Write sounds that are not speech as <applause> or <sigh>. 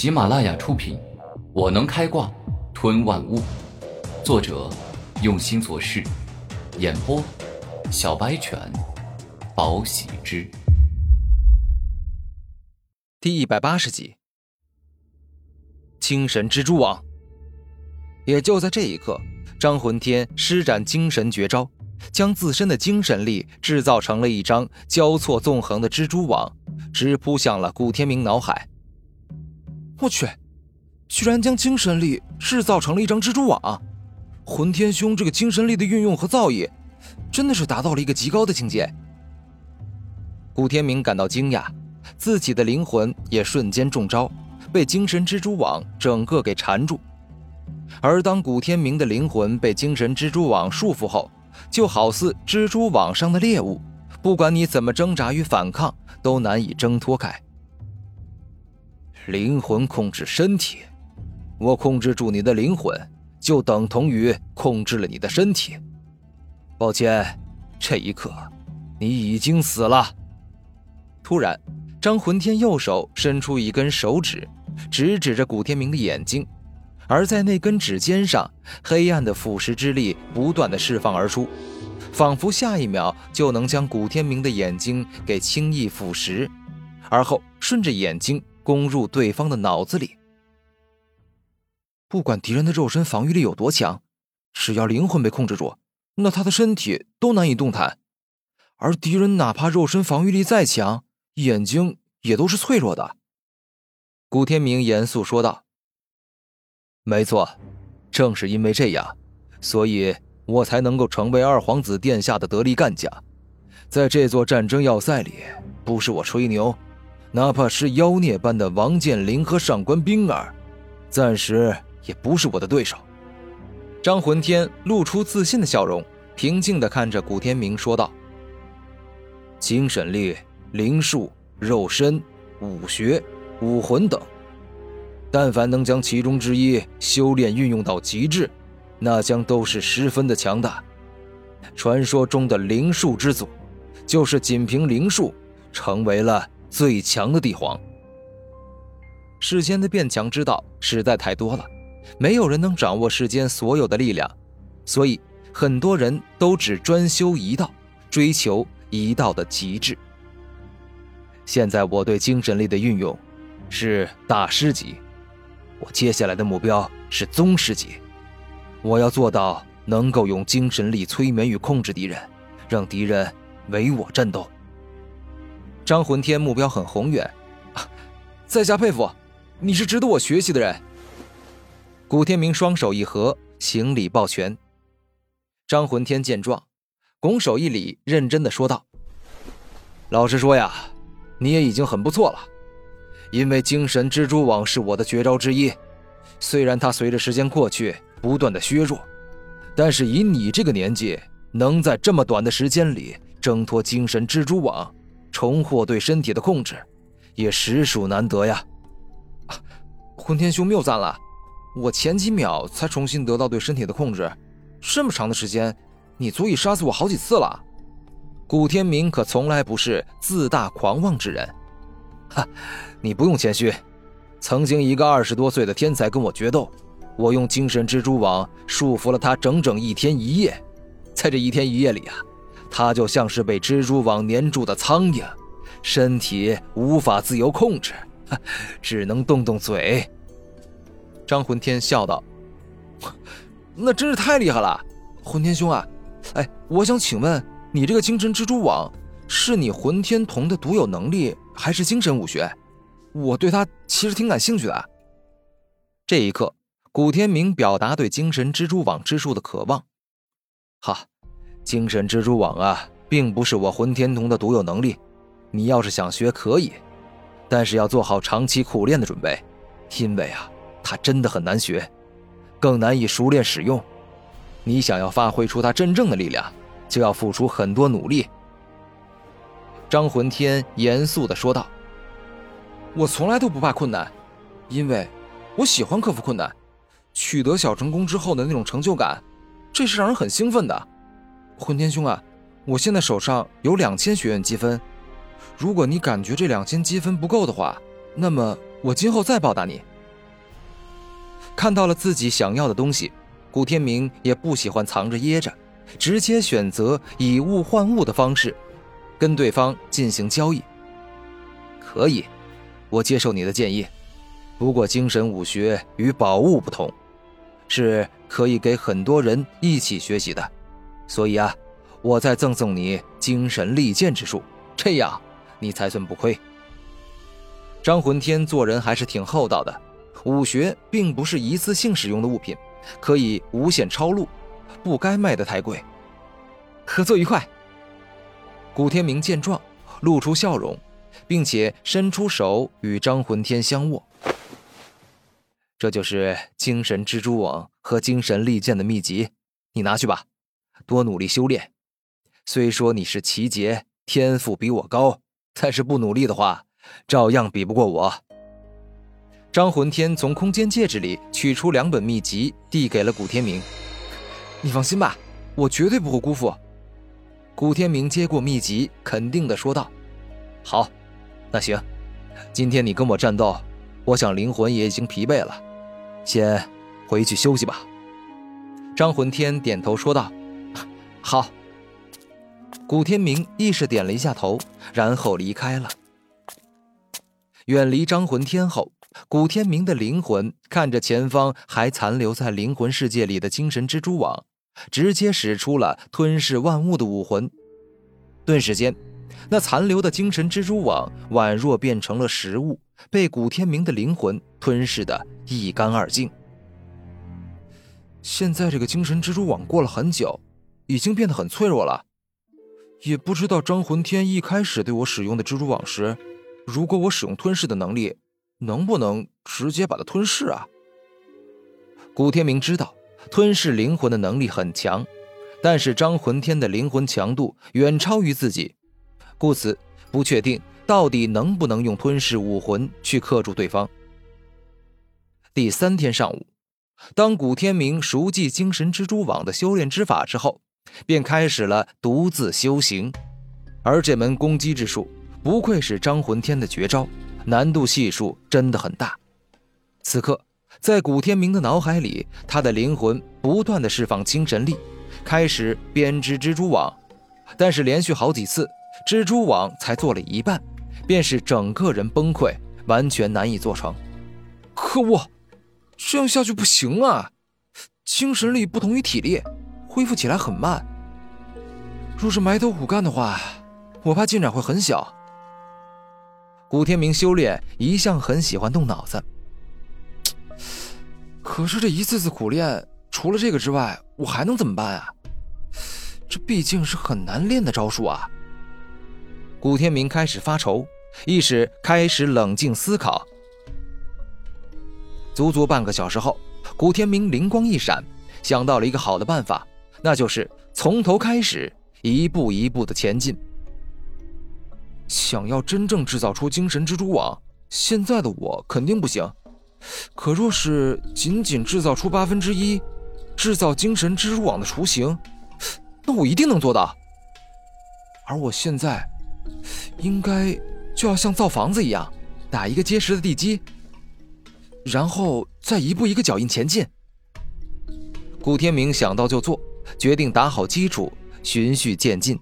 喜马拉雅出品，《我能开挂吞万物》，作者用心做事，演播小白犬，宝喜之，第一百八十集。精神蜘蛛网。也就在这一刻，张魂天施展精神绝招，将自身的精神力制造成了一张交错纵横的蜘蛛网，直扑向了古天明脑海。我去，居然将精神力制造成了一张蜘蛛网！混天兄这个精神力的运用和造诣，真的是达到了一个极高的境界。古天明感到惊讶，自己的灵魂也瞬间中招，被精神蜘蛛网整个给缠住。而当古天明的灵魂被精神蜘蛛网束缚后，就好似蜘蛛网上的猎物，不管你怎么挣扎与反抗，都难以挣脱开。灵魂控制身体，我控制住你的灵魂，就等同于控制了你的身体。抱歉，这一刻，你已经死了。突然，张魂天右手伸出一根手指，直指着古天明的眼睛，而在那根指尖上，黑暗的腐蚀之力不断的释放而出，仿佛下一秒就能将古天明的眼睛给轻易腐蚀，而后顺着眼睛。攻入对方的脑子里。不管敌人的肉身防御力有多强，只要灵魂被控制住，那他的身体都难以动弹。而敌人哪怕肉身防御力再强，眼睛也都是脆弱的。古天明严肃说道：“没错，正是因为这样，所以我才能够成为二皇子殿下的得力干将。在这座战争要塞里，不是我吹牛。”哪怕是妖孽般的王健林和上官冰儿，暂时也不是我的对手。张魂天露出自信的笑容，平静地看着古天明说道：“精神力、灵术、肉身、武学、武魂等，但凡能将其中之一修炼运用到极致，那将都是十分的强大。传说中的灵术之祖，就是仅凭灵术成为了。”最强的帝皇。世间的变强之道实在太多了，没有人能掌握世间所有的力量，所以很多人都只专修一道，追求一道的极致。现在我对精神力的运用是大师级，我接下来的目标是宗师级，我要做到能够用精神力催眠与控制敌人，让敌人为我战斗。张魂天目标很宏远，在下佩服，你是值得我学习的人。古天明双手一合，行礼抱拳。张魂天见状，拱手一礼，认真的说道：“老实说呀，你也已经很不错了。因为精神蜘蛛网是我的绝招之一，虽然它随着时间过去不断的削弱，但是以你这个年纪，能在这么短的时间里挣脱精神蜘蛛网。”重获对身体的控制，也实属难得呀！啊混天兄谬赞了，我前几秒才重新得到对身体的控制，这么长的时间，你足以杀死我好几次了。古天明可从来不是自大狂妄之人，哈，你不用谦虚。曾经一个二十多岁的天才跟我决斗，我用精神蜘蛛网束缚了他整整一天一夜，在这一天一夜里啊。他就像是被蜘蛛网粘住的苍蝇，身体无法自由控制，<laughs> 只能动动嘴。张魂天笑道：“ <laughs> 那真是太厉害了，魂天兄啊！哎，我想请问，你这个精神蜘蛛网是你魂天童的独有能力，还是精神武学？我对他其实挺感兴趣的。”这一刻，古天明表达对精神蜘蛛网之术的渴望。哈。精神蜘蛛网啊，并不是我混天童的独有能力。你要是想学，可以，但是要做好长期苦练的准备，因为啊，它真的很难学，更难以熟练使用。你想要发挥出它真正的力量，就要付出很多努力。张魂天严肃地说道：“我从来都不怕困难，因为我喜欢克服困难，取得小成功之后的那种成就感，这是让人很兴奋的。”混天兄啊，我现在手上有两千学院积分，如果你感觉这两千积分不够的话，那么我今后再报答你。看到了自己想要的东西，古天明也不喜欢藏着掖着，直接选择以物换物的方式，跟对方进行交易。可以，我接受你的建议。不过，精神武学与宝物不同，是可以给很多人一起学习的，所以啊，我再赠送你精神利剑之术，这样你才算不亏。张魂天做人还是挺厚道的，武学并不是一次性使用的物品，可以无限抄录，不该卖得太贵。合作愉快。古天明见状，露出笑容，并且伸出手与张魂天相握。这就是精神蜘蛛网和精神利剑的秘籍，你拿去吧，多努力修炼。虽说你是奇杰，天赋比我高，但是不努力的话，照样比不过我。张魂天从空间戒指里取出两本秘籍，递给了古天明。你放心吧，我绝对不会辜负。古天明接过秘籍，肯定的说道：“好，那行，今天你跟我战斗，我想灵魂也已经疲惫了。”先回去休息吧。张魂天点头说道：“好。”古天明亦是点了一下头，然后离开了。远离张魂天后，古天明的灵魂看着前方还残留在灵魂世界里的精神蜘蛛网，直接使出了吞噬万物的武魂。顿时间，那残留的精神蜘蛛网宛若变成了食物。被古天明的灵魂吞噬的一干二净。现在这个精神蜘蛛网过了很久，已经变得很脆弱了。也不知道张魂天一开始对我使用的蜘蛛网时，如果我使用吞噬的能力，能不能直接把它吞噬啊？古天明知道吞噬灵魂的能力很强，但是张魂天的灵魂强度远超于自己，故此不确定。到底能不能用吞噬武魂去克住对方？第三天上午，当古天明熟记精神蜘蛛网的修炼之法之后，便开始了独自修行。而这门攻击之术，不愧是张魂天的绝招，难度系数真的很大。此刻，在古天明的脑海里，他的灵魂不断的释放精神力，开始编织蜘蛛网，但是连续好几次，蜘蛛网才做了一半。便是整个人崩溃，完全难以做成。可恶，这样下去不行啊！精神力不同于体力，恢复起来很慢。若是埋头苦干的话，我怕进展会很小。古天明修炼一向很喜欢动脑子，可是这一次次苦练，除了这个之外，我还能怎么办啊？这毕竟是很难练的招数啊！古天明开始发愁。意识开始冷静思考。足足半个小时后，古天明灵光一闪，想到了一个好的办法，那就是从头开始，一步一步的前进。想要真正制造出精神蜘蛛网，现在的我肯定不行。可若是仅仅制造出八分之一，制造精神蜘蛛网的雏形，那我一定能做到。而我现在，应该。就要像造房子一样，打一个结实的地基，然后再一步一个脚印前进。古天明想到就做，决定打好基础，循序渐进。